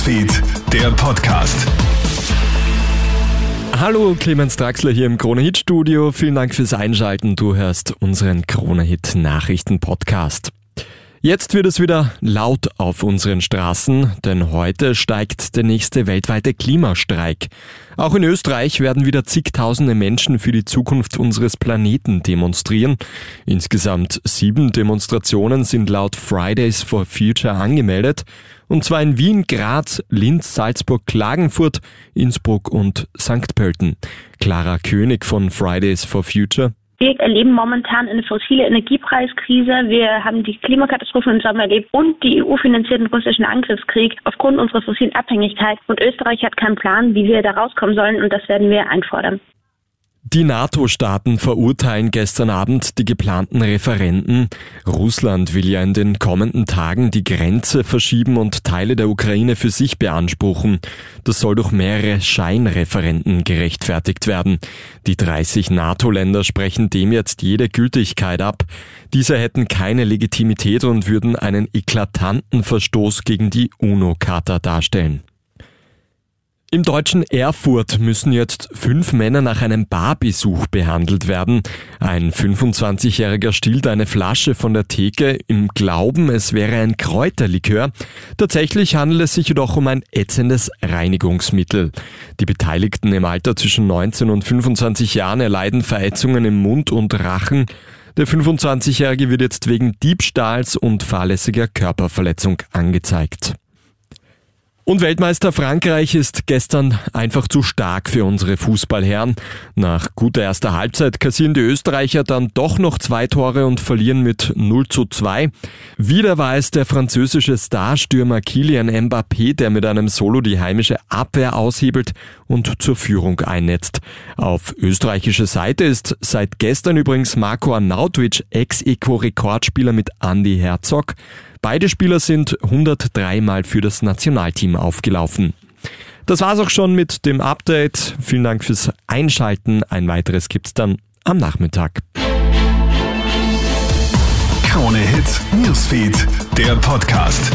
Newsfeed, der Podcast. Hallo, Clemens Draxler hier im Krone-Hit Studio. Vielen Dank fürs Einschalten. Du hörst unseren Krone-Hit Nachrichten Podcast. Jetzt wird es wieder laut auf unseren Straßen, denn heute steigt der nächste weltweite Klimastreik. Auch in Österreich werden wieder zigtausende Menschen für die Zukunft unseres Planeten demonstrieren. Insgesamt sieben Demonstrationen sind laut Fridays for Future angemeldet, und zwar in Wien, Graz, Linz, Salzburg, Klagenfurt, Innsbruck und St. Pölten. Clara König von Fridays for Future. Wir erleben momentan eine fossile Energiepreiskrise. Wir haben die Klimakatastrophe im Sommer erlebt und die EU-finanzierten russischen Angriffskrieg aufgrund unserer fossilen Abhängigkeit. Und Österreich hat keinen Plan, wie wir da rauskommen sollen. Und das werden wir einfordern. Die NATO-Staaten verurteilen gestern Abend die geplanten Referenden. Russland will ja in den kommenden Tagen die Grenze verschieben und Teile der Ukraine für sich beanspruchen. Das soll durch mehrere Scheinreferenden gerechtfertigt werden. Die 30 NATO-Länder sprechen dem jetzt jede Gültigkeit ab. Diese hätten keine Legitimität und würden einen eklatanten Verstoß gegen die UNO-Charta darstellen. Im deutschen Erfurt müssen jetzt fünf Männer nach einem Barbesuch behandelt werden. Ein 25-Jähriger stiehlt eine Flasche von der Theke im Glauben, es wäre ein Kräuterlikör. Tatsächlich handelt es sich jedoch um ein ätzendes Reinigungsmittel. Die Beteiligten im Alter zwischen 19 und 25 Jahren erleiden Verätzungen im Mund und Rachen. Der 25-Jährige wird jetzt wegen Diebstahls und fahrlässiger Körperverletzung angezeigt. Und Weltmeister Frankreich ist gestern einfach zu stark für unsere Fußballherren. Nach guter erster Halbzeit kassieren die Österreicher dann doch noch zwei Tore und verlieren mit 0 zu 2. Wieder war es der französische Starstürmer Kilian Mbappé, der mit einem Solo die heimische Abwehr aushebelt und zur Führung einnetzt. Auf österreichischer Seite ist seit gestern übrigens Marco Arnautovic Ex-Eco-Rekordspieler mit Andy Herzog. Beide Spieler sind 103 Mal für das Nationalteam aufgelaufen. Das war's auch schon mit dem Update. Vielen Dank fürs Einschalten. Ein weiteres gibt's dann am Nachmittag. Krone Hits, Newsfeed, der Podcast.